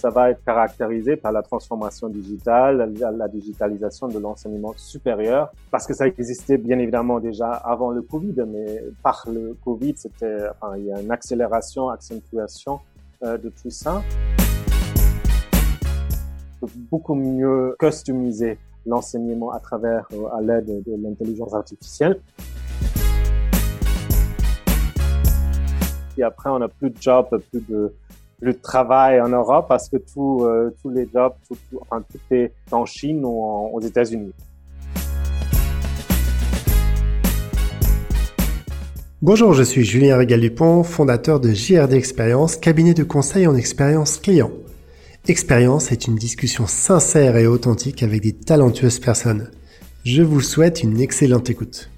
ça va être caractérisé par la transformation digitale, la, digitalisation de l'enseignement supérieur, parce que ça existait bien évidemment déjà avant le Covid, mais par le Covid, c'était, enfin, il y a une accélération, accentuation euh, de tout ça. Beaucoup mieux customiser l'enseignement à travers, euh, à l'aide de l'intelligence artificielle. Et après, on n'a plus de job, plus de, de travail en Europe parce que tout, euh, tous les jobs, tout est en Chine ou aux États-Unis. Bonjour, je suis Julien Régal-Dupont, fondateur de JRD Expérience, cabinet de conseil en expérience client. Expérience est une discussion sincère et authentique avec des talentueuses personnes. Je vous souhaite une excellente écoute.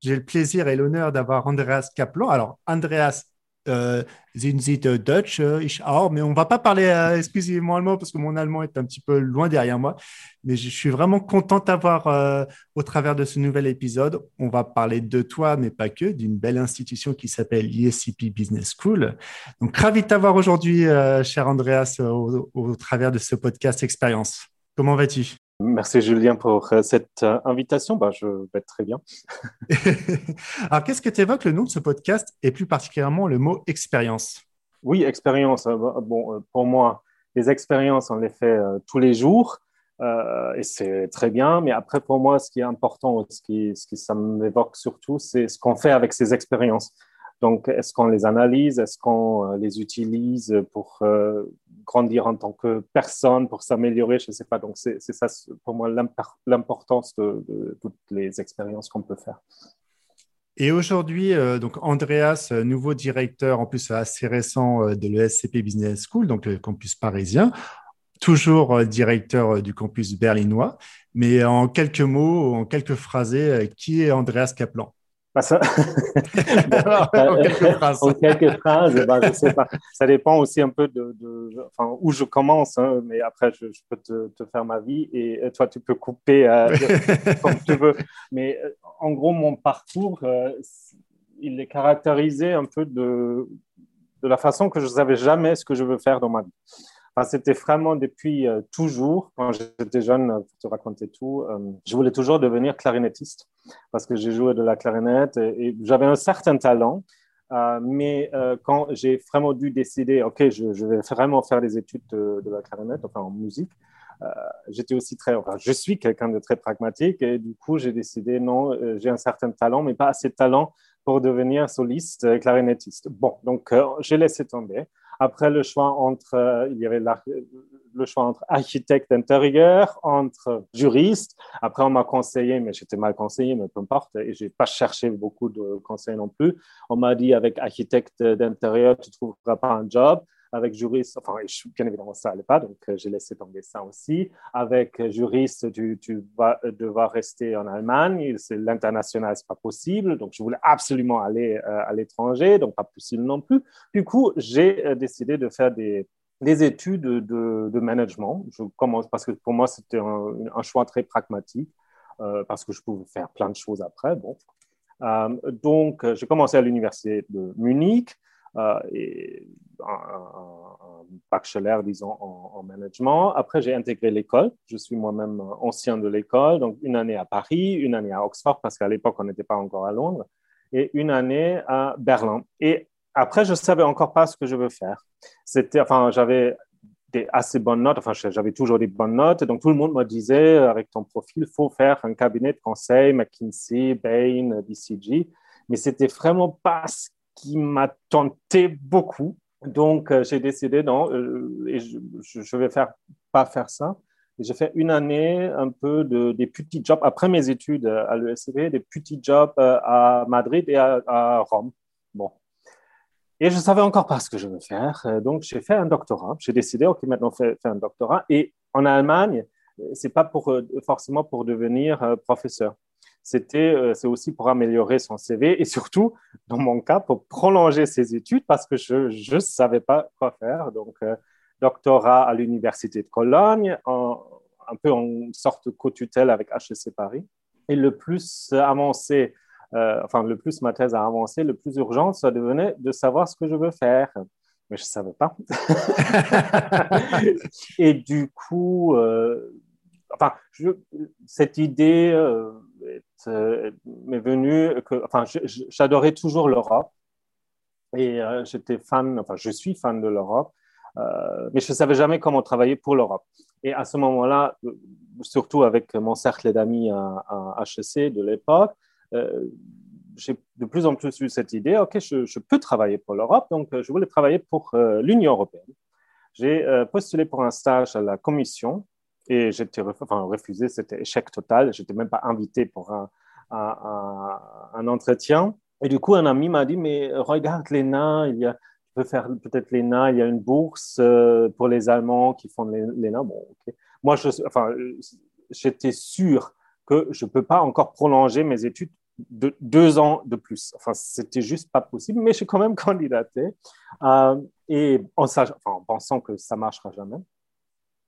J'ai le plaisir et l'honneur d'avoir Andreas Kaplan. Alors, Andreas, euh, sind Sie Deutsch? Euh, ich auch, mais on va pas parler euh, exclusivement allemand parce que mon allemand est un petit peu loin derrière moi. Mais je suis vraiment content d'avoir, euh, au travers de ce nouvel épisode, on va parler de toi, mais pas que, d'une belle institution qui s'appelle l'ISCP Business School. Donc, ravi de t'avoir aujourd'hui, cher Andreas, au, au travers de ce podcast Expérience. Comment vas-tu? Merci Julien pour euh, cette euh, invitation. Bah, je vais très bien. Alors, qu'est-ce que tu évoques le nom de ce podcast et plus particulièrement le mot expérience? Oui, expérience. Euh, bon, pour moi, les expériences, on les fait tous les jours et c'est très bien. Mais après, pour moi, ce qui est important, ce qui, ce qui ça m'évoque surtout, c'est ce qu'on fait avec ces expériences. Donc, est-ce qu'on les analyse? Est-ce qu'on les utilise pour grandir en tant que personne, pour s'améliorer, je ne sais pas. Donc, c'est ça pour moi l'importance de, toutes les expériences qu'on peut faire. Et aujourd'hui, euh, donc Andreas, euh, nouveau directeur, en plus assez récent euh, de l'ESCP Business School, donc le campus parisien, toujours directeur du campus berlinois. Mais en quelques mots, en quelques phrasés, qui est Andreas Kaplan? Bah, ça... en quelques phrases. en quelques phrases, bah, je sais pas. Ça dépend aussi un peu de, de enfin, où je commence, hein, mais après, je, je peux te, te, faire ma vie et toi, tu peux couper euh, comme tu veux. Mais euh, en gros, mon parcours, euh, il est caractérisé un peu de, de la façon que je ne savais jamais ce que je veux faire dans ma vie. C'était vraiment depuis toujours, quand j'étais jeune, pour te raconter tout, je voulais toujours devenir clarinettiste parce que j'ai joué de la clarinette et, j'avais un certain talent. Euh, mais euh, quand j'ai vraiment dû décider, OK, je, vais vraiment faire des études de, la clarinette, enfin en musique, euh, j'étais aussi très, je suis quelqu'un de très pragmatique et du coup, j'ai décidé, non, j'ai un certain talent, mais pas assez de talent pour devenir soliste clarinettiste. Bon, donc j'ai laissé tomber. Après, le choix entre, il y avait le choix entre architecte intérieur, entre juriste. Après, on m'a conseillé, mais j'étais mal conseillé, mais peu importe, et j'ai pas cherché beaucoup de conseils non plus. On m'a dit avec architecte d'intérieur, tu trouveras pas un job avec juriste, enfin, bien évidemment, ça n'allait pas, donc euh, j'ai laissé tomber ça aussi. Avec juriste, tu, vas devoir rester en Allemagne, l'international, c'est pas possible, donc je voulais absolument aller euh, à l'étranger, donc pas possible non plus. Du coup, j'ai euh, décidé de faire des, des études de, management. Je commence parce que pour moi, c'était un, choix très pragmatique, parce que je pouvais faire plein de choses après. Donc, j'ai commencé à l'université de Munich. Euh, et un, bachelor, disons, en, management. Après, j'ai intégré l'école. Je suis moi-même ancien de l'école, donc une année à Paris, une année à Oxford, parce qu'à l'époque, on n'était pas encore à Londres, et une année à Berlin. Et après, je ne savais encore pas ce que je veux faire. C'était, enfin, j'avais des assez bonnes notes, enfin, j'avais toujours des bonnes notes, donc tout le monde me disait, avec ton profil, il faut faire un cabinet de conseil, McKinsey, Bain, BCG, mais c'était vraiment pas ce qui m'a tenté beaucoup. Donc, euh, j'ai décidé, non, euh, et je ne vais faire, pas faire ça. J'ai fait une année un peu de, des petits jobs, après mes études à l'ESCP, des petits jobs euh, à Madrid et à, Rome. Bon. Et je ne savais encore pas ce que je veux faire. Donc, j'ai fait un doctorat. J'ai décidé, OK, maintenant, fais, fais un doctorat. Et en Allemagne, ce n'est pas pour, forcément pour devenir professeur c'était, euh, c'est aussi pour améliorer son CV et surtout, dans mon cas, pour prolonger ses études parce que je ne savais pas quoi faire. Donc, euh, doctorat à l'Université de Cologne, un peu en sorte de co-tutelle avec HEC Paris. Et le plus avancé, euh, enfin, le plus ma thèse a avancé, le plus urgent, ça devenait de savoir ce que je veux faire. mais je ne savais pas. et du coup, euh, enfin, cette idée m'est venue que, enfin, j'adorais toujours l'Europe et j'étais fan, enfin, je suis fan de l'Europe, mais je ne savais jamais comment travailler pour l'Europe. Et à ce moment-là, surtout avec mon cercle d'amis à, à, HEC de l'époque, j'ai de plus en plus eu cette idée, OK, je, peux travailler pour l'Europe, donc euh, je voulais travailler pour euh, l'Union européenne. J'ai euh, postulé pour un stage à la Commission et j'étais enfin, refusé, c'était échec total, je n'étais même pas invité pour un, un, entretien. Et du coup, un ami m'a dit, mais regarde l'ENA, il y tu peux faire peut-être l'ENA, il y a une bourse pour les Allemands qui font l'ENA. Bon. Moi, je, enfin, j'étais sûr que je ne peux pas encore prolonger mes études de, deux ans de plus. Enfin, c'était juste pas possible, mais j'ai quand même candidaté. Euh, et en, en pensant que ça marchera jamais.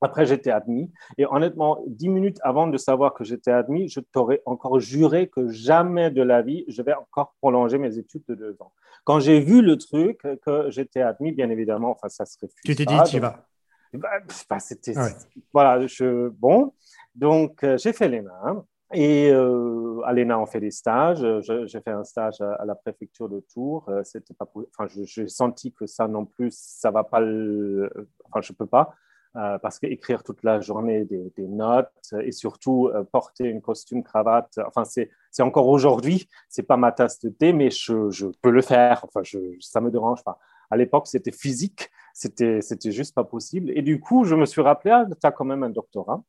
Après, j'étais admis. Et honnêtement, dix minutes avant de savoir que j'étais admis, je t'aurais encore juré que jamais de la vie, je vais encore prolonger mes études de deux ans. Quand j'ai vu le truc, que j'étais admis, bien évidemment, enfin, ça se refuse. Tu t'es dit, tu vas. Bah, bah, c'était. Voilà, je, bon. Donc, euh, j'ai fait mains. Et euh, à l'ENA, on fait des stages. J'ai fait un stage à, la préfecture de Tours. Euh, c'était pas, enfin, j'ai senti que ça non plus, ça va pas. Le, enfin, je peux pas euh, parce qu'écrire toute la journée des, des notes et surtout euh, porter une costume cravate. Enfin, c'est encore aujourd'hui, c'est pas ma tasse de thé, mais je, je peux le faire. Enfin, je, ça me dérange pas. À l'époque, c'était physique, c'était c'était juste pas possible. Et du coup, je me suis rappelé, ah, tu as quand même un doctorat.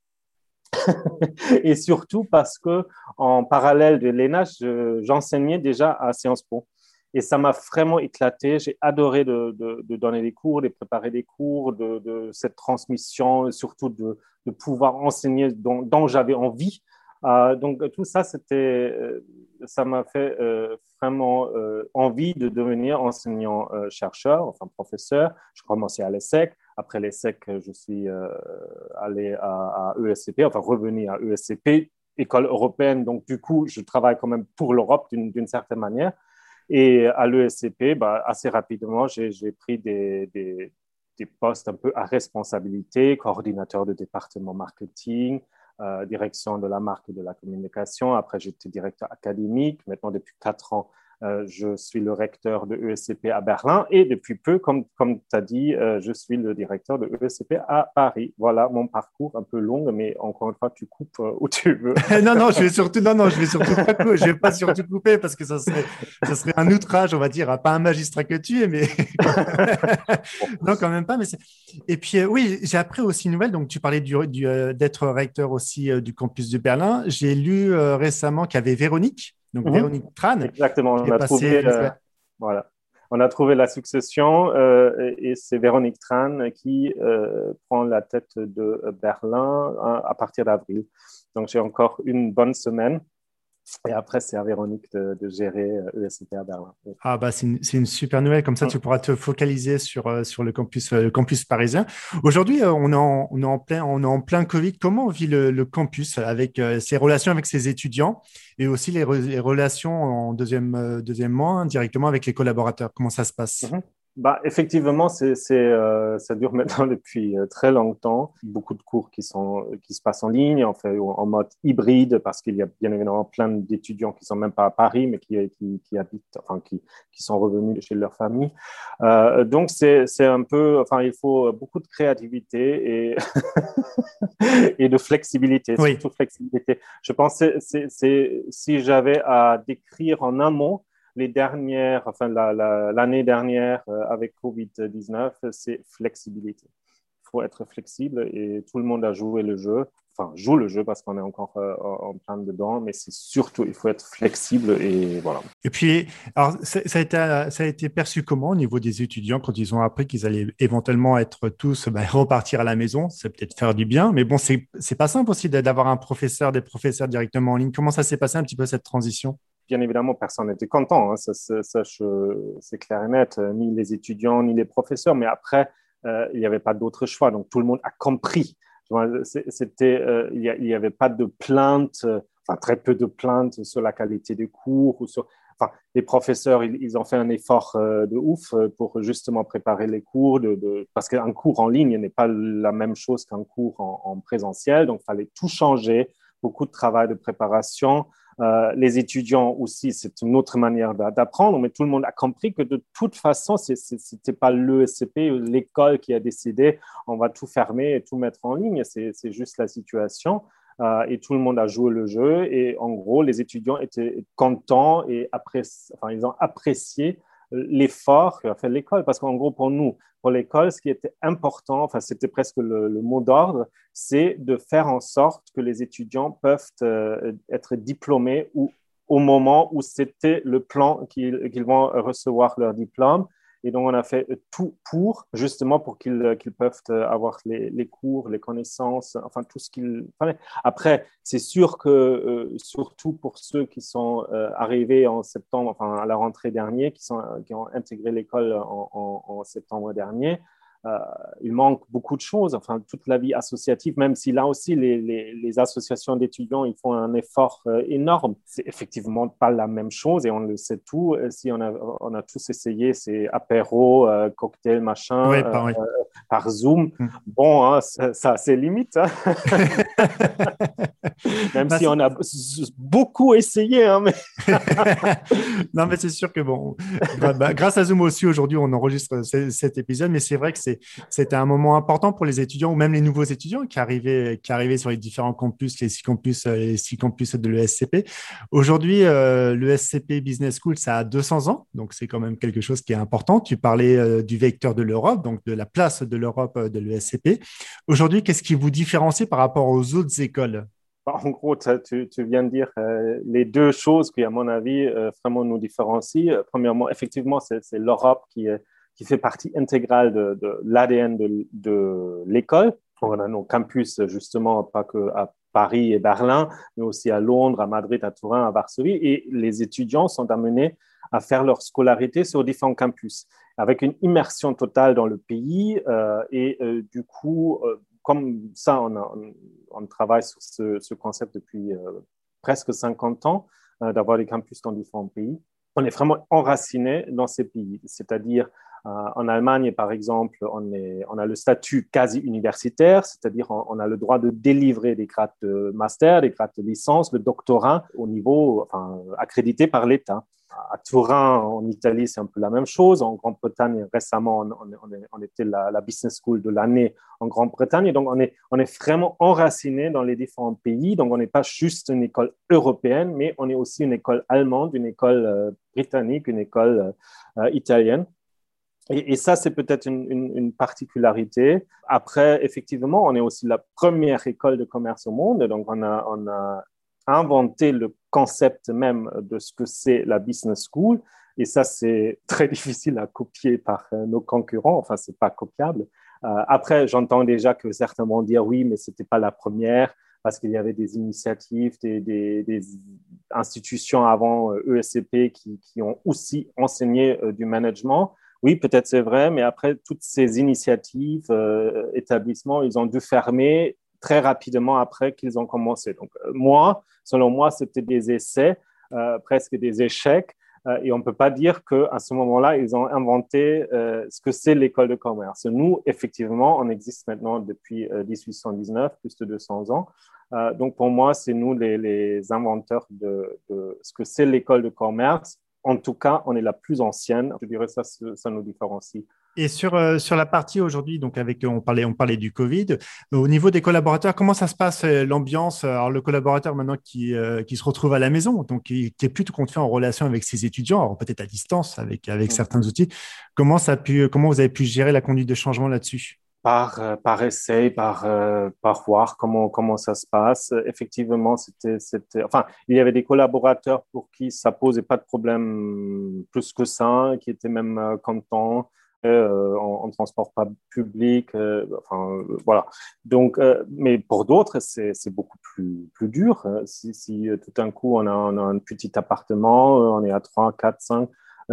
et surtout parce que en parallèle de l'ENA, j'enseignais déjà à Sciences Po. Et ça m'a vraiment éclaté. J'ai adoré de, donner des cours, de préparer des cours, de, cette transmission, surtout de, pouvoir enseigner dont j'avais envie. Euh, donc tout ça, c'était, euh, ça m'a fait euh, vraiment envie de devenir enseignant-chercheur, enfin professeur. Je commençais à l'ESSEC. Après l'ESSEC, je suis allé à, ESCP, enfin revenu à ESCP, école européenne. Donc du coup, je travaille quand même pour l'Europe d'une certaine manière. Et à l'ESCP, bah, assez rapidement, j'ai pris des, des, postes un peu à responsabilité, coordinateur de département marketing, euh, direction de la marque et de la communication. Après, j'étais directeur académique. Maintenant, depuis quatre ans, je suis le recteur de ESCP à Berlin et depuis peu, comme, comme tu as dit, euh, je suis le directeur de ESCP à Paris. Voilà mon parcours un peu long, mais encore une fois, tu coupes euh, où tu veux. non, non, je vais surtout, non, non, je vais surtout pas, couper, je vais pas surtout couper parce que ça serait, ça serait un outrage, on va dire, à pas un magistrat que tu es, mais non, quand même pas. Mais et puis, oui, j'ai appris aussi une nouvelle. Donc, tu parlais d'être recteur aussi du campus de Berlin. J'ai lu récemment qu'il y avait Véronique donc mhm. Véronique Tran. Exactement, on a, trouvé, euh, voilà. on a trouvé la succession euh, et c'est Véronique Tran qui euh, prend la tête de Berlin à partir d'avril. Donc j'ai encore une bonne semaine et après, c'est à Véronique de, gérer ESCP euh, à Berlin. Ah, bah, c'est une, super nouvelle. Comme ça, tu pourras te focaliser sur, euh, sur le, campus, euh, le campus parisien. Aujourd'hui, on, est en, on, est en plein, on est en plein Covid. Comment vit le, campus avec ses relations avec ses étudiants et aussi les, relations en deuxième, deuxième mois directement avec les collaborateurs? Comment ça se passe? Mhm. Bah, effectivement, c'est, euh, ça dure maintenant depuis euh, très longtemps. Beaucoup de cours qui, sont, qui se passent en ligne, en, fait, en mode hybride, parce qu'il y a bien évidemment plein d'étudiants qui sont même pas à Paris, mais qui, qui, qui habitent, enfin, qui, qui, sont revenus chez leur famille. Euh, donc, c'est, c'est un peu, enfin, il faut beaucoup de créativité et, et de flexibilité, surtout flexibilité. Je pense que c'est, c'est, si j'avais à décrire en un mot, les dernières, enfin l'année dernière euh, avec Covid-19, c'est flexibilité. Il faut être flexible et tout le monde a joué le jeu. Enfin, joue le jeu parce qu'on est encore euh, en plein dedans, mais c'est surtout, il faut être flexible et voilà. Et puis, alors, ça, a été, perçu comment au niveau des étudiants quand ils ont appris qu'ils allaient éventuellement être tous, ben, repartir à la maison? C'est peut-être faire du bien, mais bon, c'est pas simple aussi d'avoir un professeur, des professeurs directement en ligne. Comment ça s'est passé un petit peu cette transition? Bien évidemment, personne n'était content, hein. ça, c'est clair et net, euh, ni les étudiants, ni les professeurs, mais après, euh, il n'y avait pas d'autre choix, donc tout le monde a compris. C'était, euh, il n'y avait pas de plainte, enfin très peu de plaintes sur la qualité des cours, ou sur, enfin, les professeurs, ils, ont fait un effort de ouf pour justement préparer les cours, parce qu'un cours en ligne n'est pas la même chose qu'un cours en, en présentiel, donc il fallait tout changer, beaucoup de travail de préparation. Euh, les étudiants aussi, c'est une autre manière d'apprendre, mais tout le monde a compris que de toute façon, ce n'était pas l'ESCP, l'école qui a décidé on va tout fermer et tout mettre en ligne, c'est juste la situation. Euh, et tout le monde a joué le jeu. Et en gros, les étudiants étaient contents et enfin, ils ont apprécié l'effort qu'a fait l'école. Parce qu'en gros, pour nous, pour l'école, ce qui était important, enfin, c'était presque le, mot d'ordre, c'est de faire en sorte que les étudiants peuvent euh, être diplômés ou, au moment où c'était le plan qu'ils vont recevoir leur diplôme. Et donc, on a fait tout pour, justement, pour qu'ils euh, peuvent euh, avoir les, cours, les connaissances, enfin, tout ce qu'il fallait. Après, c'est sûr que, euh, surtout pour ceux qui sont arrivés en septembre, enfin, à la rentrée dernière, qui, sont, qui ont intégré l'école en, septembre dernier, euh, il manque beaucoup de choses, enfin toute la vie associative, même si là aussi les, les, associations d'étudiants ils font un effort euh, énorme. C'est effectivement pas la même chose et on le sait tout. Euh, si on a, on a tous essayé ces apéros, cocktails, machin, par Zoom, bon, hein, ça, c'est limite. Hein. même bah, si on a beaucoup essayé. Hein, mais... non, mais c'est sûr que bon, bah, grâce à Zoom aussi aujourd'hui on enregistre cet épisode, mais c'est vrai que c'est c'était un moment important pour les étudiants ou même les nouveaux étudiants qui arrivaient, qui arrivaient sur les différents campus, les six campus, euh, les six campus de l'ESCP. Aujourd'hui, euh, l'ESCP Business School, ça a 200 ans, donc c'est quand même quelque chose qui est important. Tu parlais euh, du vecteur de l'Europe, donc de la place de l'Europe de l'ESCP. Aujourd'hui, qu'est-ce qui vous différencie par rapport aux autres écoles? Bah, en gros, tu, viens de dire les deux choses qui, à mon avis, vraiment nous différencient. Premièrement, effectivement, c'est l'Europe qui est qui fait partie intégrale de, l'ADN de, l'école. On a nos campus, justement, pas que à Paris et Berlin, mais aussi à Londres, à Madrid, à Turin, à Varsovie. Et les étudiants sont amenés à faire leur scolarité sur différents campus, avec une immersion totale dans le pays. Euh, et euh, du coup, euh, comme ça, on, travaille sur ce, ce concept depuis presque 50 ans, d'avoir des campus dans différents pays. On est vraiment enraciné dans ces pays, c'est-à-dire en Allemagne, par exemple, on, a le statut quasi universitaire, c'est-à-dire on, a le droit de délivrer des grades de master, des grades de licence, le doctorat au niveau accrédité par l'État. À Turin, en Italie, c'est un peu la même chose. En Grande-Bretagne, récemment, on, était la, business school de l'année en Grande-Bretagne. Donc, on est, on est vraiment enraciné dans les différents pays. Donc, on n'est pas juste une école européenne, mais on est aussi une école allemande, une école euh, britannique, une école euh, italienne. Et, ça, c'est peut-être une, particularité. Après, effectivement, on est aussi la première école de commerce au monde. Donc, on a, inventé le concept même de ce que c'est la business school. Et ça, c'est très difficile à copier par euh, nos concurrents. Enfin, c'est pas copiable. Euh, après, j'entends déjà que certains vont dire oui, mais c'était pas la première parce qu'il y avait des initiatives, des, institutions avant ESCP euh, e qui, ont aussi enseigné du management oui, peut-être c'est vrai, mais après, toutes ces initiatives, euh, établissements, ils ont dû fermer très rapidement après qu'ils ont commencé. Donc, euh, moi, selon moi, c'était des essais, euh, presque des échecs. et on ne peut pas dire qu'à ce moment-là, ils ont inventé ce que c'est l'école de commerce. Nous, effectivement, on existe maintenant depuis 1819, plus de 200 ans. donc, pour moi, c'est nous les, inventeurs de, de ce que c'est l'école de commerce en tout cas, on est la plus ancienne. Je dirais ça, ça nous différencie. Et sur, euh, sur la partie aujourd'hui, donc avec on parlait, on parlait du Covid. Au niveau des collaborateurs, comment ça se passe euh, l'ambiance? Alors le collaborateur maintenant qui, euh, qui se retrouve à la maison, donc qui, est plutôt confiant en relation avec ses étudiants, peut-être à distance avec avec certains outils. Comment ça a pu, comment vous avez pu gérer la conduite de changement là-dessus? Par, euh, par essai, par, euh, par voir comment, comment ça se passe. Effectivement, c'était, c'était, enfin, il y avait des collaborateurs pour qui ça posait pas de problème plus que ça, qui étaient même euh, contents. en, transport pas public, enfin voilà. Donc, mais pour d'autres, c'est, beaucoup plus, plus dur. Si, si tout d'un coup on a, on a, un petit appartement, on est à 3, 4, 5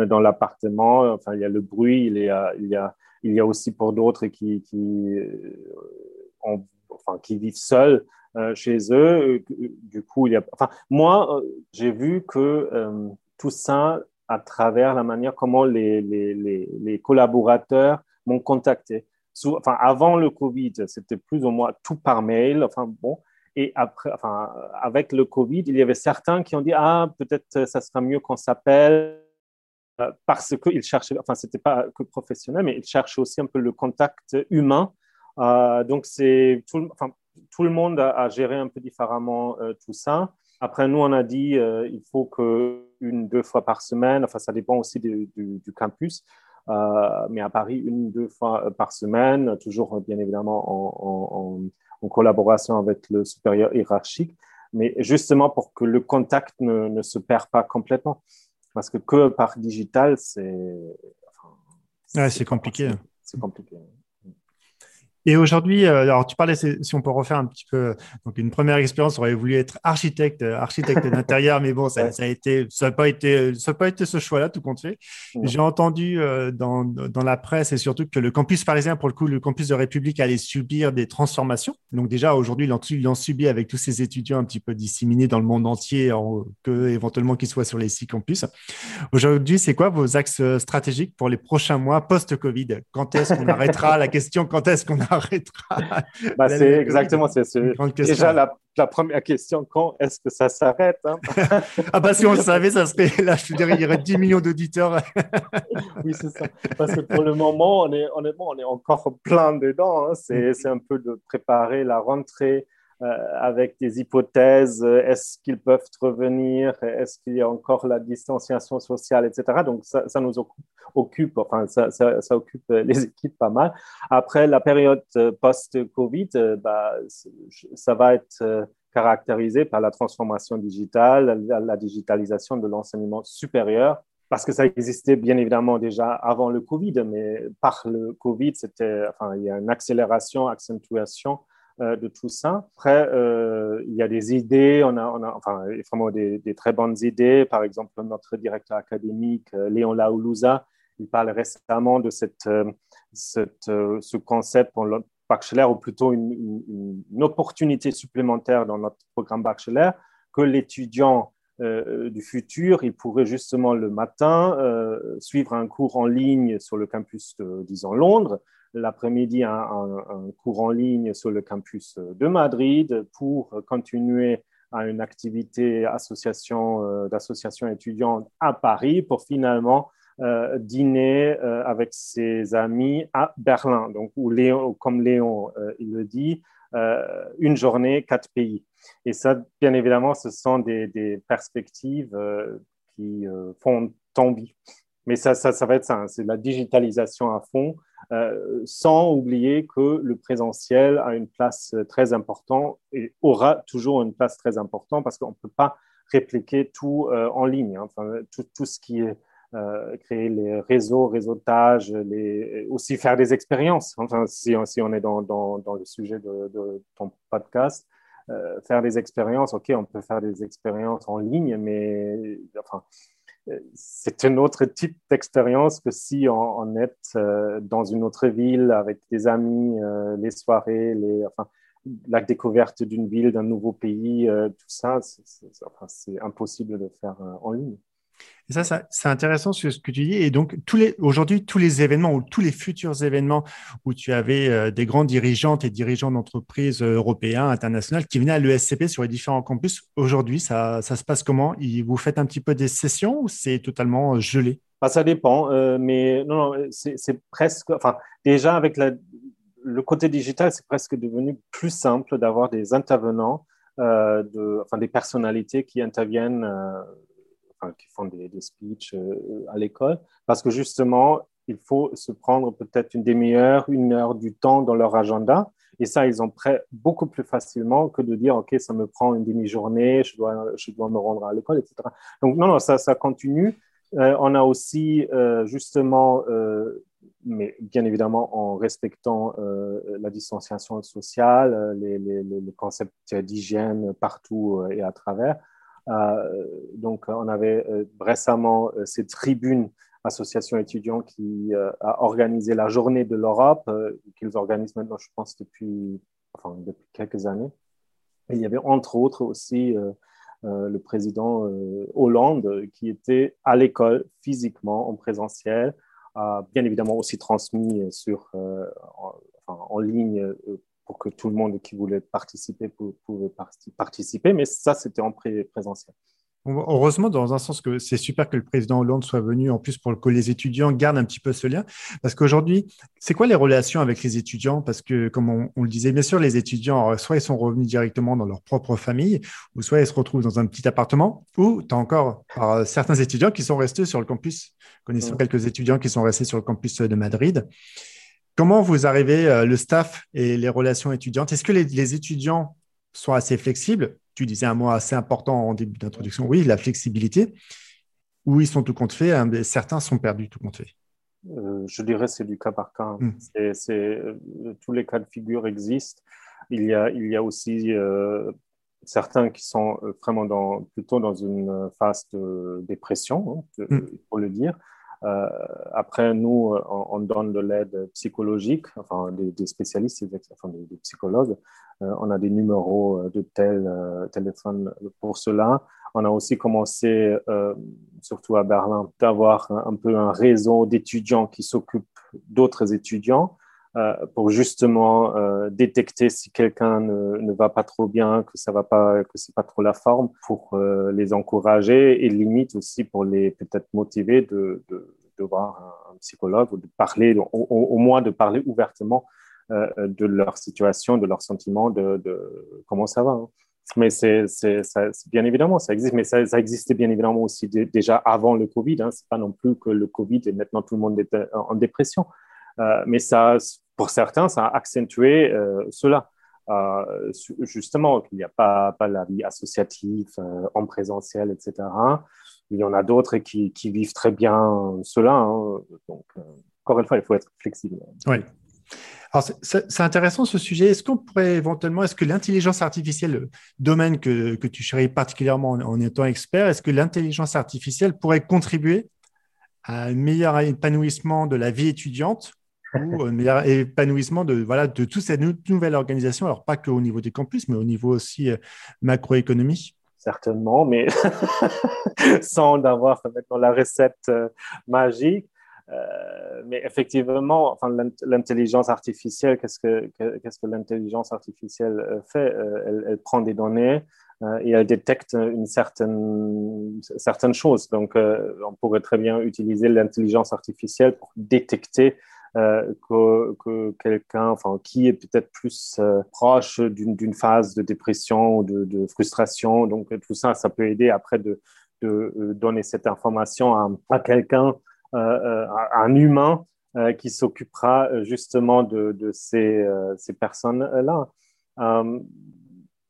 dans l'appartement, enfin il y a le bruit, il y a, il y a il y a aussi pour d'autres qui, qui, euh, enfin, qui vivent seuls euh, chez eux. Du coup, il y a, enfin, moi, euh, j'ai vu que tout ça à travers la manière comment les, les, les, collaborateurs m'ont contacté. Enfin, avant le Covid, c'était plus ou moins tout par mail. Enfin, bon. Et après, enfin, avec le Covid, il y avait certains qui ont dit Ah, peut-être ça sera mieux qu'on s'appelle euh, parce qu'ils cherchaient, enfin, c'était pas que professionnel, mais ils cherchaient aussi un peu le contact humain. Euh, donc, c'est tout, le monde a, géré un peu différemment euh, tout ça. Après, nous, on a dit euh, il faut que une, deux fois par semaine, enfin, ça dépend aussi du, campus, euh, mais à Paris, une, deux fois par semaine, toujours bien évidemment en, en, collaboration avec le supérieur hiérarchique, mais justement pour que le contact ne, ne se perd pas complètement. Parce que que par digital, c'est. Enfin, c'est compliqué. C'est compliqué. Et aujourd'hui, euh, alors tu parlais, si on peut refaire un petit peu, donc une première expérience, on aurait voulu être architecte, euh, architecte d'intérieur, mais bon, ça, ça, a été, ça n'a pas été, ça pas été ce choix-là, tout compte fait. J'ai entendu euh, dans, dans la presse et surtout que le campus parisien, pour le coup, le campus de République allait subir des transformations. Donc déjà aujourd'hui, ils l'ont subi avec tous ces étudiants un petit peu disséminés dans le monde entier, que éventuellement qu'ils soient sur les six campus. Aujourd'hui, c'est quoi vos axes stratégiques pour les prochains mois post-Covid? Quand est-ce qu'on arrêtera la question? Quand est-ce qu'on arrêtera. Bah, c'est exactement, c'est déjà la, la, première question, quand est-ce que ça s'arrête hein? Ah bah si on le savait, ça serait, là je dirais, il y aurait 10 millions d'auditeurs. oui, c'est ça. Parce que pour le moment, on est, honnêtement, on est encore plein dedans. Hein. C'est un peu de préparer la rentrée, avec des hypothèses, euh, est-ce qu'ils peuvent revenir, est-ce qu'il y a encore la distanciation sociale, etc. Donc ça, nous occupe, enfin ça, occupe les équipes pas mal. Après la période euh, post-Covid, bah, ça va être caractérisé par la transformation digitale, la, la digitalisation de l'enseignement supérieur, parce que ça existait bien évidemment déjà avant le Covid, mais par le Covid, c'était, enfin, il y a une accélération, accentuation euh, de tout ça. Après, euh, il y a des idées, on a, a enfin, vraiment des, très bonnes idées. Par exemple, notre directeur académique, euh, Léon Laoulouza, il parle récemment de cette, cette ce concept pour le bachelor, ou plutôt une, une, opportunité supplémentaire dans notre programme bachelor, que l'étudiant du futur, il pourrait justement le matin suivre un cours en ligne sur le campus de, disons, Londres, l'après-midi un, cours en ligne sur le campus de Madrid pour continuer à une activité association euh, d'association étudiante à Paris pour finalement euh, dîner euh, avec ses amis à Berlin. Donc, où comme Léon il le dit, une journée, quatre pays. Et ça, bien évidemment, ce sont des, perspectives qui font envie. Mais ça, ça, va être ça, hein. c'est la digitalisation à fond. Euh, sans oublier que le présentiel a une place très importante et aura toujours une place très importante parce qu'on ne peut pas répliquer tout euh, en ligne. Hein. Enfin, tout, ce qui est euh, créer les réseaux, réseautage, les, aussi faire des expériences. Enfin, si, si on est dans, dans, dans, le sujet de, de ton podcast, faire des expériences, ok, on peut faire des expériences en ligne, mais enfin, c'est un autre type d'expérience que si on, est euh, dans une autre ville avec des amis, euh, les soirées, enfin, la découverte d'une ville, d'un nouveau pays, euh, tout ça, c'est impossible de faire en ligne. Et ça, c'est intéressant ce que tu dis. Et donc, aujourd'hui, tous les événements ou tous les futurs événements où tu avais euh, des grands dirigeantes et dirigeants d'entreprises euh, européens, internationales qui venaient à l'ESCP sur les différents campus, aujourd'hui, ça, ça, se passe comment? Vous faites un petit peu des sessions ou c'est totalement euh, gelé? Bah, Ça dépend. mais non, non c'est presque. Enfin, déjà, avec le côté digital, c'est presque devenu plus simple d'avoir des intervenants, de, enfin, des personnalités qui interviennent qui font des, des speeches euh, à l'école, parce que justement, il faut se prendre peut-être une demi-heure, une heure du temps dans leur agenda. Et ça, ils ont prêt beaucoup plus facilement que de dire, OK, ça me prend une demi-journée, je dois, je dois me rendre à l'école, etc. Donc, non, non, ça, ça continue. Euh, on a aussi, euh, justement, mais bien évidemment en respectant la distanciation sociale, les, les, les concepts d'hygiène partout et à travers, donc, on avait euh, récemment euh, cette tribune association étudiants qui a organisé la journée de l'Europe, qu'ils organisent maintenant, je pense, depuis, enfin, depuis quelques années. Il y avait entre autres aussi le président Hollande, qui était à l'école physiquement en présentiel, bien évidemment aussi transmis sur, en, ligne pour que tout le monde qui voulait participer pouvait participer, mais ça, c'était en présentiel. Heureusement, dans un sens que c'est super que le président Hollande soit venu, en plus pour que les étudiants gardent un petit peu ce lien. Parce qu'aujourd'hui, c'est quoi les relations avec les étudiants? Parce que, comme on, le disait, bien sûr, les étudiants, soit ils sont revenus directement dans leur propre famille, ou soit ils se retrouvent dans un petit appartement, ou tu as encore euh, certains étudiants qui sont restés sur le campus. Connaissons quelques étudiants qui sont restés sur le campus de Madrid. Comment vous arrivez, euh, le staff et les relations étudiantes? Est-ce que les, étudiants sont assez flexibles? Tu disais un mot assez important en début d'introduction. Oui, la flexibilité. Ou ils sont tout compte fait, hein, certains sont perdus tout compte fait. Euh, je dirais c'est du cas par cas. Hmm. Euh, tous les cas de figure existent. Il y a, il y a aussi certains qui sont vraiment dans, plutôt dans une phase de dépression, hein, hmm. il faut le dire. Euh, après, nous, on, donne de l'aide psychologique, enfin des, spécialistes, enfin des, psychologues. Euh, on a des numéros euh, de tel téléphone pour cela. On a aussi commencé, surtout à Berlin, d'avoir un, peu un réseau d'étudiants qui s'occupent d'autres étudiants. Pour justement détecter si quelqu'un ne, va pas trop bien, que ça va pas, que c'est pas trop la forme, pour les encourager et limite aussi pour les peut-être motiver de, voir un, psychologue ou de parler, au, moins de parler ouvertement euh, de leur situation, de leurs sentiments, de, comment ça va. Hein. Mais c'est bien évidemment, ça existe, mais ça, existait bien évidemment aussi déjà avant le Covid. Hein. C'est pas non plus que le Covid et maintenant tout le monde est en dépression. Euh, mais ça, pour certains, ça a accentué euh, cela. justement, qu'il n'y a pas, la vie associative en présentiel, etc. Il y en a d'autres qui, vivent très bien cela. Hein. Donc, euh, encore une fois, il faut être flexible. Oui. Alors, c'est intéressant ce sujet. Est-ce qu'on pourrait éventuellement, est-ce que l'intelligence artificielle, le domaine que, tu chéris particulièrement en, étant expert, est-ce que l'intelligence artificielle pourrait contribuer à un meilleur épanouissement de la vie étudiante ou un meilleur épanouissement de, voilà, de toute cette nouvelle organisation, alors pas qu'au niveau des campus, mais au niveau aussi euh, macroéconomie certainement, mais sans avoir la recette euh, magique. Euh, mais effectivement, enfin, l'intelligence artificielle, qu'est-ce que, qu'est-ce que l'intelligence artificielle euh, fait? Elle, prend des données et elle détecte une certaine, certaines choses. Donc, on pourrait très bien utiliser l'intelligence artificielle pour détecter euh, que, que quelqu'un, enfin, qui est peut-être plus euh, proche d'une phase de dépression ou de, frustration. Donc, tout ça, ça peut aider après de, euh, donner cette information à, quelqu'un, à un humain qui s'occupera justement de, ces personnes-là.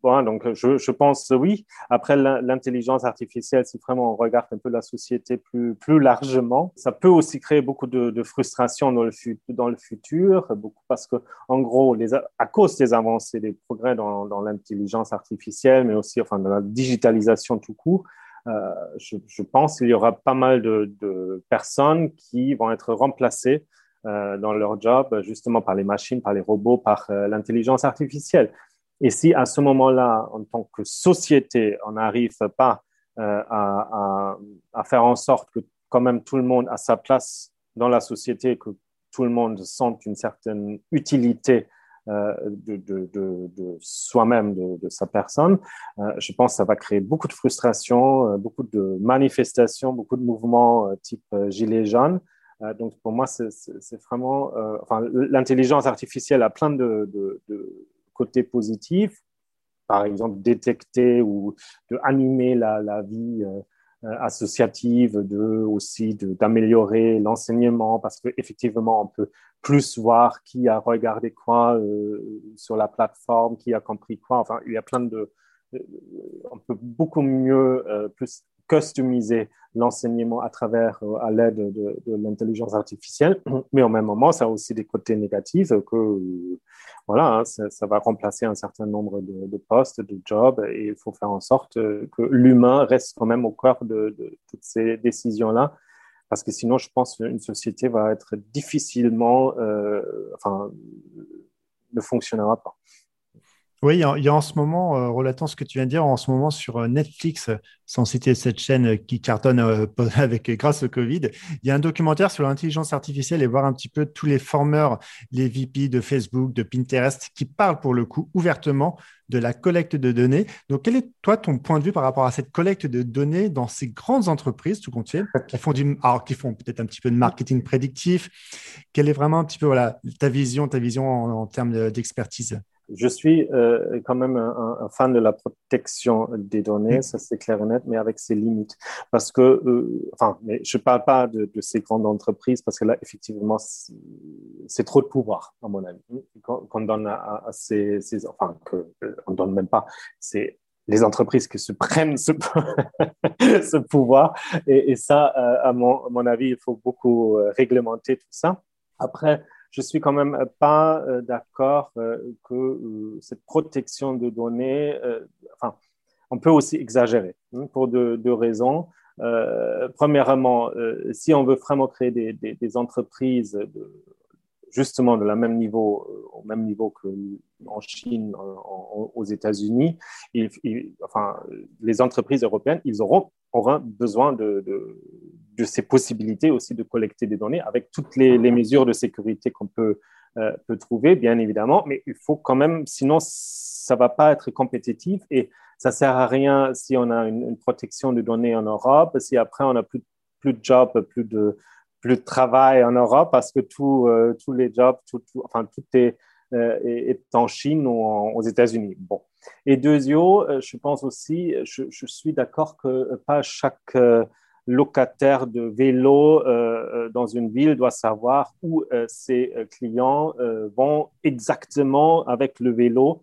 Bon, donc je, pense oui. Après l'intelligence artificielle, si vraiment on regarde un peu la société plus, plus largement, ça peut aussi créer beaucoup de, de frustration dans le, dans le futur, beaucoup parce que en gros, à cause des avancées, des progrès dans, l'intelligence artificielle, mais aussi enfin dans la digitalisation tout court, euh, je, pense qu'il y aura pas mal de, de personnes qui vont être remplacées euh, dans leur job justement par les machines, par les robots, par euh, l'intelligence artificielle. Et si à ce moment-là, en tant que société, on n'arrive pas euh, à, faire en sorte que quand même tout le monde a sa place dans la société, que tout le monde sente une certaine utilité euh, de, de, de, de soi-même, de, sa personne, euh, je pense que ça va créer beaucoup de frustration, beaucoup de manifestations, beaucoup de mouvements type gilet jaune. donc pour moi, c'est vraiment, enfin, l'intelligence artificielle a plein de, côté positif, par exemple détecter ou de animer la, vie euh, euh, associative, de aussi d'améliorer l'enseignement parce qu'effectivement on peut plus voir qui a regardé quoi euh, sur la plateforme, qui a compris quoi. Enfin, il y a plein de, on peut beaucoup mieux plus customiser l'enseignement à travers, euh, à l'aide de, l'intelligence artificielle. Mais en même moment, ça a aussi des côtés négatifs que, voilà, hein, ça, va remplacer un certain nombre de, postes, de jobs, et il faut faire en sorte que l'humain reste quand même au cœur de, toutes ces décisions-là. Parce que sinon, je pense qu'une société va être difficilement, euh, enfin, ne fonctionnera pas. Oui, il y, a, en ce moment, euh, relatant ce que tu viens de dire, en ce moment sur euh, Netflix, sans citer cette chaîne qui cartonne euh, avec, grâce au Covid, il y a un documentaire sur l'intelligence artificielle et voir un petit peu tous les formeurs, les VP de Facebook, de Pinterest, qui parlent pour le coup ouvertement de la collecte de données. Donc, quel est toi ton point de vue par rapport à cette collecte de données dans ces grandes entreprises, tout compte fait, qui font qui font peut-être un petit peu de marketing prédictif? Quelle est vraiment un petit peu voilà ta vision, ta vision en termes d'expertise? Je suis euh, quand même un, fan de la protection des données, mm. ça c'est clair et net, mais avec ses limites. Parce que, euh, enfin, mais je ne parle pas de, ces grandes entreprises, parce que là, effectivement, c'est trop de pouvoir, à mon avis. Qu'on donne à, ces, enfin, qu'on ne donne même pas, c'est les entreprises qui se prennent ce, ce pouvoir. Et, ça, euh, à, mon, à mon avis, il faut beaucoup réglementer tout ça. Après, je suis quand même pas euh, d'accord euh, que euh, cette protection de données, enfin, on peut aussi exagérer hein, pour deux, raisons. premièrement, si on veut vraiment créer des, des, entreprises de, justement niveau, au même niveau qu'en Chine, aux États-Unis, les entreprises européennes, ils auront, besoin de, ces possibilités aussi de collecter des données avec toutes les, mesures de sécurité qu'on peut, euh, peut, trouver, bien évidemment, mais il faut quand même, sinon ça va pas être compétitif et ça sert à rien si on a une, protection de données en Europe, si après on a plus, plus de jobs, plus de, plus de travail en Europe parce que tout, euh, tous les jobs, enfin tout est, euh, est, en Chine ou aux États-Unis. Bon. Et deuxièmement, je pense aussi, je, suis d'accord que pas chaque locataire de vélo euh, euh, dans une ville doit savoir où euh, ses clients vont exactement avec le vélo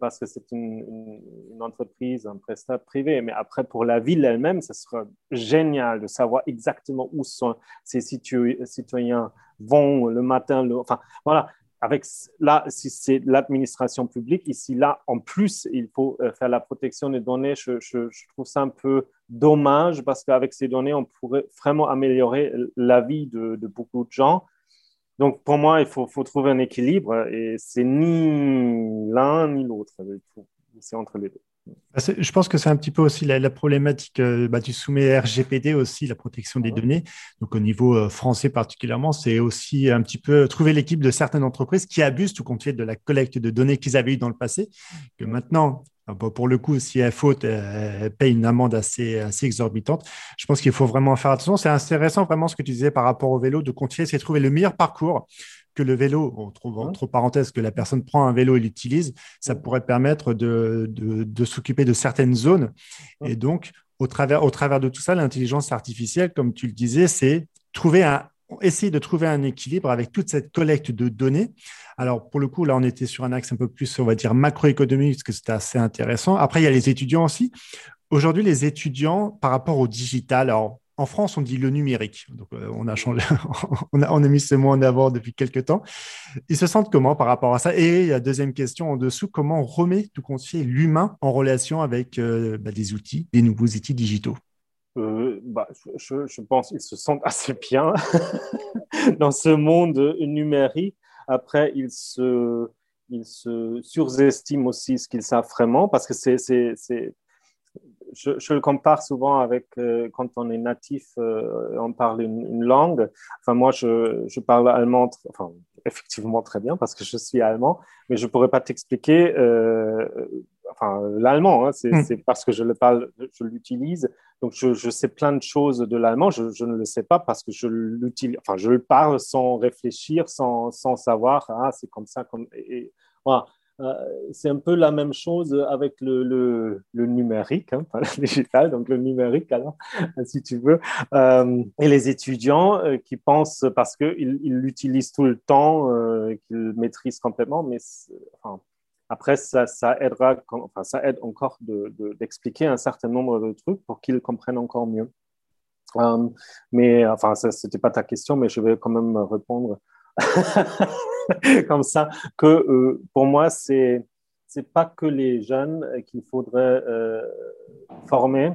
parce que c'est une, entreprise, un prestataire privé. Mais après, pour la ville elle-même, ce sera génial de savoir exactement où ces citoyens vont le matin. enfin, voilà, avec là, si c'est l'administration publique, ici, là, en plus, il faut euh, faire la protection des données. Je, trouve ça un peu dommage parce qu'avec ces données, on pourrait vraiment améliorer la vie de, beaucoup de gens. Donc, pour moi, il faut, faut trouver un équilibre et c'est ni l'un ni l'autre. C'est entre les deux. Bah, je pense que c'est un petit peu aussi la, problématique euh, bah, du soumet RGPD aussi, la protection des données. Donc au niveau euh, français particulièrement, c'est aussi un petit peu trouver l'équipe de certaines entreprises qui abusent tout compte fait de la collecte de données qu'ils avaient eues dans le passé, que maintenant, ah, pour le coup, si elle faute, elle paye une amende assez, assez exorbitante. Je pense qu'il faut vraiment faire attention. C'est intéressant vraiment ce que tu disais par rapport au vélo, de continuer, c'est trouver le meilleur parcours que le vélo, entre parenthèses, que la personne prend un vélo et l'utilise, ça pourrait permettre de, de, s'occuper de certaines zones. Et donc, au travers, au travers de tout ça, l'intelligence artificielle, comme tu le disais, c'est trouver un, essayer de trouver un équilibre avec toute cette collecte de données. Alors, pour le coup, là, on était sur un axe un peu plus, on va dire, macroéconomique, parce que c'était assez intéressant. Après, il y a les étudiants aussi. Aujourd'hui, les étudiants, par rapport au digital, alors, en France, on dit le numérique. Donc, euh, on, a changé, on, a, mis ce mot en avant depuis quelques temps. Ils se sentent comment par rapport à ça? Et la deuxième question en dessous, comment on remet tout compte l'humain en relation avec euh, bah, des outils, des nouveaux outils digitaux? Euh, bah, je, je, pense qu'ils se sentent assez bien dans ce monde numérique. Après, ils se, ils se surestiment aussi ce qu'ils savent vraiment parce que c'est je, le compare souvent avec euh, quand on est natif, euh, on parle une, langue. Enfin, moi, je, je, parle allemand, enfin, effectivement très bien parce que je suis allemand, mais je ne pourrais pas t'expliquer. Enfin, l'allemand, hein, hmm. c'est parce que je le parle, je l'utilise. Donc, je, je, sais plein de choses de l'allemand. Je, je, ne le sais pas parce que je l'utilise. Enfin, je le parle sans réfléchir, sans, sans savoir. Ah, c'est comme ça. Comme et, voilà. Euh, c'est un peu la même chose avec le, le, numérique, hein, pas le digital, donc le numérique, alors, si tu veux. Euh, et les étudiants euh, qui pensent, parce qu'ils ils l'utilisent tout le temps, qu'ils maîtrisent complètement, mais enfin, après, ça, ça, aidera, enfin, ça aide encore d'expliquer de, un certain nombre de trucs pour qu'ils comprennent encore mieux. mais enfin, ce n'était pas ta question, mais je vais quand même répondre. comme ça, que euh, pour moi, c'est c'est pas que les jeunes qu'il faudrait euh, former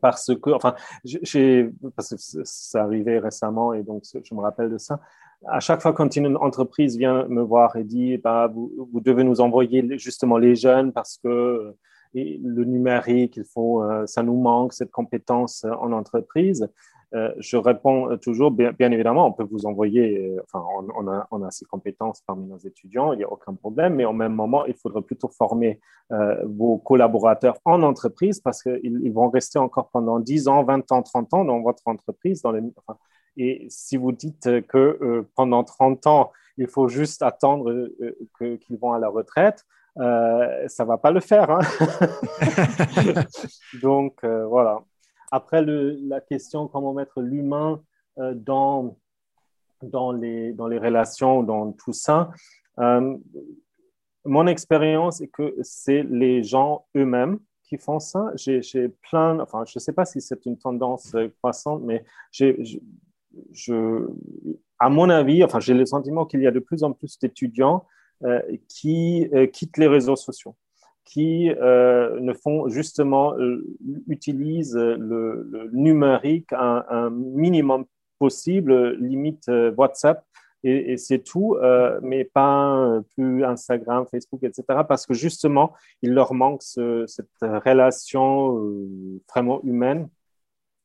parce que, enfin, j'ai, parce que ça arrivait récemment et donc je me rappelle de ça. À chaque fois quand une entreprise vient me voir et dit bah, vous, vous devez nous envoyer justement les jeunes parce que le numérique, il faut, ça nous manque cette compétence en entreprise. Euh, je réponds toujours, bien, évidemment, on peut vous envoyer, euh, enfin, on, a, on, a, ces compétences parmi nos étudiants, il n'y a aucun problème, mais au même moment, il faudrait plutôt former euh, vos collaborateurs en entreprise parce qu'ils ils vont rester encore pendant 10 ans, 20 ans, 30 ans dans votre entreprise. Et si vous dites que pendant 30 ans, il faut juste attendre qu'ils vont à la retraite, ça ne va pas le faire. Hein. Donc, voilà. Après, la question comment mettre l'humain euh, dans, dans, les, dans les relations, dans tout ça, euh, mon expérience est que c'est les gens eux-mêmes qui font ça. J'ai plein, enfin, je ne sais pas si c'est une tendance croissante, mais j'ai, je, à mon avis, enfin, j'ai le sentiment qu'il y a de plus en plus d'étudiants euh, qui quittent les réseaux sociaux qui euh, ne font justement, euh, utilisent le, numérique un, minimum possible, limite euh, WhatsApp, et, c'est tout, mais pas plus Instagram, Facebook, etc., parce que justement, il leur manque cette relation vraiment humaine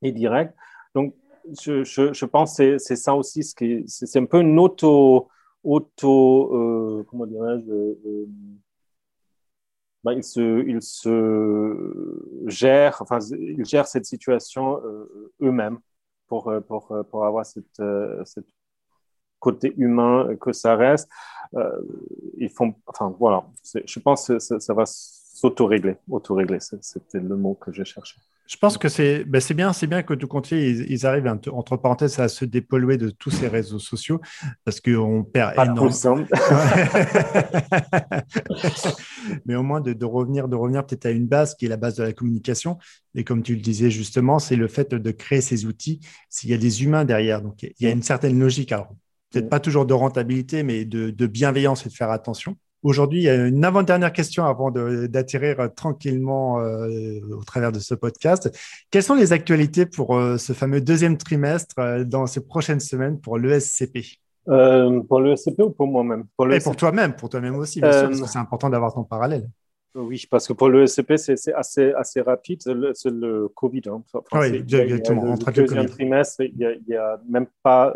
et directe. Donc, je, pense que c'est ça aussi, c'est un peu une auto, auto comment dirais-je, bah, ils, se, ils se gèrent, enfin, ils gèrent cette situation euh, eux-mêmes pour, euh, pour, euh, pour avoir cette, cette côté humain que ça reste. ils font, enfin voilà, je pense que ça, ça va s'auto-régler. Auto-régler, c'était le mot que je cherchais. Je pense que c'est ben bien, c'est bien que tout comptier, ils, arrivent, entre parenthèses, à se dépolluer de tous ces réseaux sociaux parce qu'on perd énormément. Mais au moins de, revenir, de revenir peut-être à une base qui est la base de la communication. Et comme tu le disais justement, c'est le fait de créer ces outils s'il y a des humains derrière. Donc il y a une certaine logique. Alors peut-être pas toujours de rentabilité, mais de, de bienveillance et de faire attention. Aujourd'hui, il y a une avant-dernière question avant d'atterrir tranquillement euh, au travers de ce podcast. Quelles sont les actualités pour euh, ce fameux deuxième trimestre euh, dans ces prochaines semaines pour l'ESCP Pour l'ESCP ou pour moi-même? Pour Et pour toi-même, pour toi-même aussi, bien sûr, parce que c'est important d'avoir ton parallèle. Oui, parce que pour l'ESCP, c'est assez, assez rapide. C'est le, Covid. Hein. oui, exactement. Le, le deuxième trimestre, il n'y a, a, même pas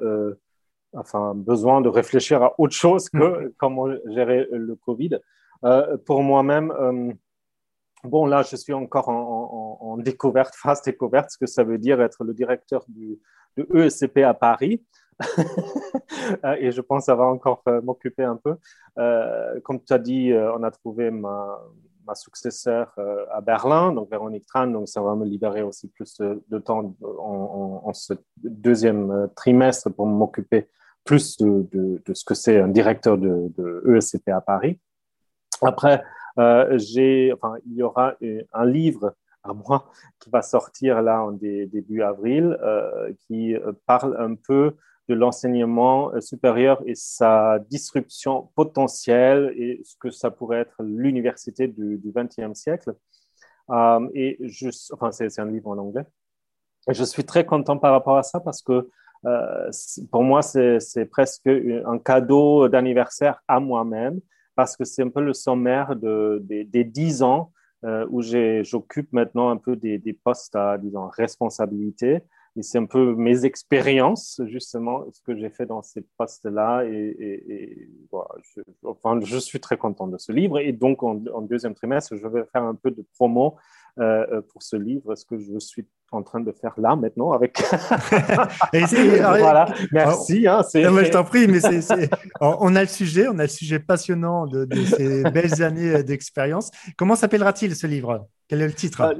enfin, besoin de réfléchir à autre chose que mm. comment gérer le Covid. Euh, pour moi-même, euh, bon, là, je suis encore en, découverte, phase découverte, ce que ça veut dire être le directeur du, de ESCP à Paris. Euh, et je pense que ça va encore m'occuper un peu. comme tu as dit, on a trouvé ma, ma successeur à Berlin, donc Véronique Tran, donc ça va me libérer aussi plus de, temps en, en, ce deuxième trimestre pour m'occuper plus de, ce que c'est un directeur de, ESCP à Paris. Après, euh, enfin, il y aura un livre à moi qui va sortir là en début avril, euh, qui parle un peu de l'enseignement supérieur et sa disruption potentielle et ce que ça pourrait être l'université du XXe siècle. Euh, et enfin, c'est un livre en anglais. Et je suis très content par rapport à ça parce que euh, pour moi, c'est presque un cadeau d'anniversaire à moi-même parce que c'est un peu le sommaire de, des, dix ans euh, où j'occupe maintenant un peu des, postes à, disons, responsabilité. Et c'est un peu mes expériences, justement, ce que j'ai fait dans ces postes-là. Et, je, enfin, je suis très content de ce livre. Et donc, en, deuxième trimestre, je vais faire un peu de promo euh, pour ce livre, ce que je suis en train de faire là maintenant avec. voilà, merci. Hein, je t'en prie, mais on a le sujet, on a le sujet passionnant de, ces belles années d'expérience. Comment s'appellera-t-il ce livre? Quel est le titre? Euh,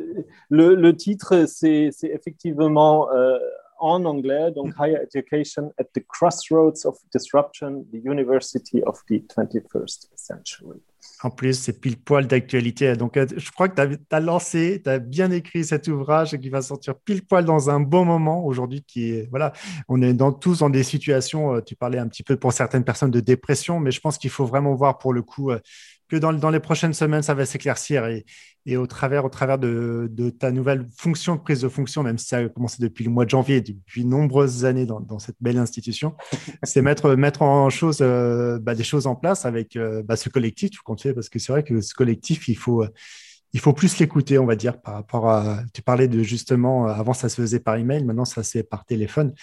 le, titre, c'est effectivement euh, en anglais, donc Higher Education at the Crossroads of Disruption, the University of the 21st Century. En plus, c'est pile poil d'actualité. Donc, euh, je crois que tu as, lancé, tu as bien écrit cet ouvrage qui va sortir pile poil dans un bon moment aujourd'hui. Qui voilà, on est tous dans des situations, euh, tu parlais un petit peu pour certaines personnes de dépression, mais je pense qu'il faut vraiment voir pour le coup euh, que dans, dans, les prochaines semaines, ça va s'éclaircir et, et, au travers, au travers de, de, ta nouvelle fonction de prise de fonction, même si ça a commencé depuis le mois de janvier, depuis nombreuses années dans, dans cette belle institution, c'est mettre, mettre en chose, euh, bah, des choses en place avec euh, bah, ce collectif qu'on fait, parce que c'est vrai que ce collectif, il faut, il faut plus l'écouter, on va dire, par rapport à. Tu parlais de justement, avant ça se faisait par email, maintenant ça se fait par téléphone.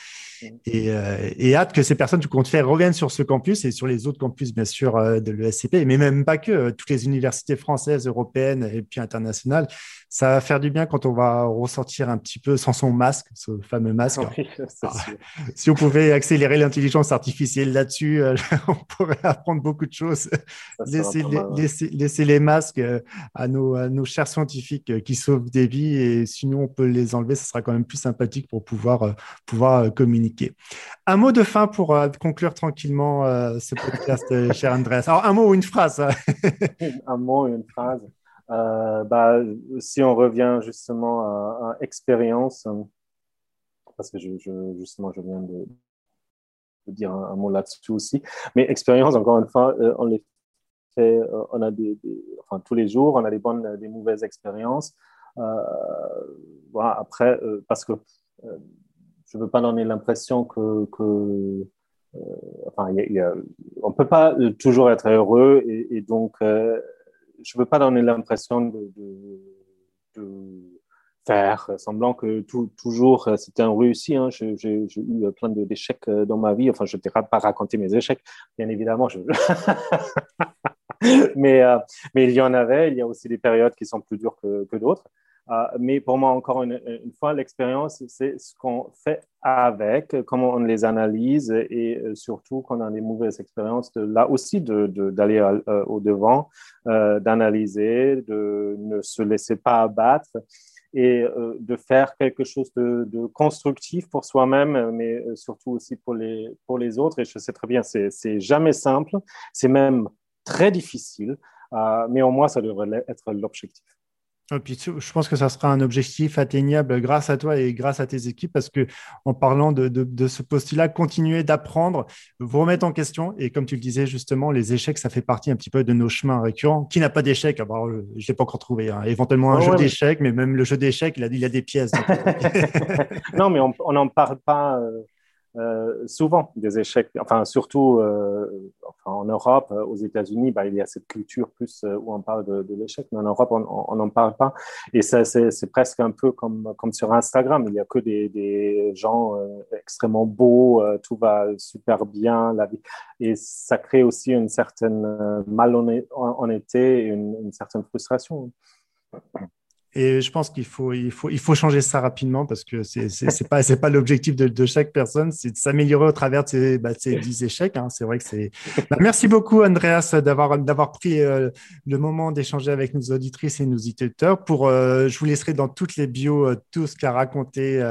Euh, et, hâte que ces personnes tu comptes faire reviennent sur ce campus et sur les autres campus, bien sûr, euh, de l'ESCP, mais même pas que, euh, toutes les universités françaises, européennes et puis internationales. Ça va faire du bien quand on va ressortir un petit peu sans son masque, ce fameux masque. Ah, si on pouvait accélérer l'intelligence artificielle là-dessus, on pourrait apprendre beaucoup de choses. Laisser les, laisser, les, masques à nos, à nos chers scientifiques qui sauvent des vies et sinon on peut les enlever, ce sera quand même plus sympathique pour pouvoir, pouvoir communiquer un mot de fin pour euh, conclure tranquillement euh, ce podcast, euh, cher Andreas. Alors, un mot ou une phrase hein. Un mot une phrase. bah, si on revient justement à, expérience, parce que justement, je viens de, dire un, mot là-dessus aussi, mais expérience, encore une fois, on les fait, on a des, enfin, tous les jours, on a des bonnes, des mauvaises expériences. voilà, après, parce que je ne veux pas donner l'impression que, euh, enfin, on ne peut pas toujours être heureux et, donc euh, je ne veux pas donner l'impression de, faire semblant que tout, toujours c'était un réussi. Hein. J'ai eu plein d'échecs dans ma vie. Enfin, je ne t'ai pas raconter mes échecs, bien évidemment. Mais, euh, il y en avait. Il y a aussi des périodes qui sont plus dures que d'autres. Euh, mais pour moi, encore une, fois, l'expérience, c'est ce qu'on fait avec, comment on les analyse et euh, surtout quand on a des mauvaises expériences, là aussi d'aller euh, au devant, d'analyser, de ne se laisser pas abattre et de faire quelque chose de, de constructif pour soi-même, mais surtout aussi pour les, pour les autres. Et je sais très bien, c'est jamais simple, c'est même très difficile, mais au moins, ça devrait être l'objectif. Et puis, je pense que ça sera un objectif atteignable grâce à toi et grâce à tes équipes parce que en parlant de, de, ce postulat, continuer d'apprendre, vous remettre en question. Et comme tu le disais justement, les échecs, ça fait partie un petit peu de nos chemins récurrents. Qui n'a pas d'échecs Je ne l'ai pas encore trouvé. Hein. Éventuellement un jeu d'échecs, mais même le jeu d'échecs, il a, il a des pièces. non, mais on n'en parle pas. Euh, euh, souvent des échecs, enfin surtout euh, en Europe, euh, aux États-Unis, bah, il y a cette culture plus où on parle de, l'échec, mais en Europe, on n'en parle pas. Et c'est presque un peu comme, comme sur Instagram, il n'y a que des, gens extrêmement beaux, tout va super bien, la vie. Et ça crée aussi une certaine malhonnêteté et une certaine frustration. Et je pense qu'il faut, il faut, il faut changer ça rapidement parce que c'est n'est pas, pas l'objectif de, chaque personne, c'est de s'améliorer au travers de ces, bah, ces 10 échecs. Hein. C'est vrai que c'est. Bah, merci beaucoup, Andreas, d'avoir pris euh, le moment d'échanger avec nos auditrices et nos auditeurs. Pour, euh, je vous laisserai dans toutes les bios euh, tout ce qu'a raconté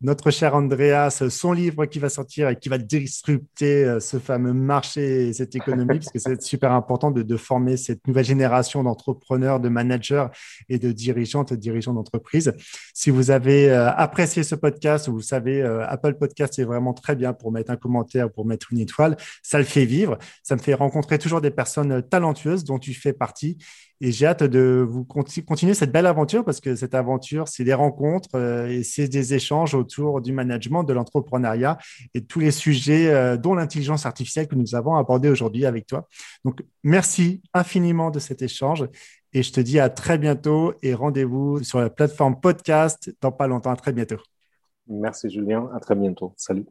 notre cher Andreas, son livre qui va sortir et qui va disrupter ce fameux marché et cette économie, parce que c'est super important de, de former cette nouvelle génération d'entrepreneurs, de managers et de directeurs dirigeantes et dirigeants d'entreprise. Si vous avez euh, apprécié ce podcast, vous savez, euh, Apple Podcast est vraiment très bien pour mettre un commentaire, pour mettre une étoile. Ça le fait vivre. Ça me fait rencontrer toujours des personnes talentueuses dont tu fais partie. Et j'ai hâte de vous continuer cette belle aventure parce que cette aventure, c'est des rencontres euh, et c'est des échanges autour du management, de l'entrepreneuriat et de tous les sujets, dont l'intelligence artificielle que nous avons abordé aujourd'hui avec toi. Donc, merci infiniment de cet échange et je te dis à très bientôt et rendez-vous sur la plateforme podcast dans pas longtemps. À très bientôt. Merci Julien. À très bientôt. Salut.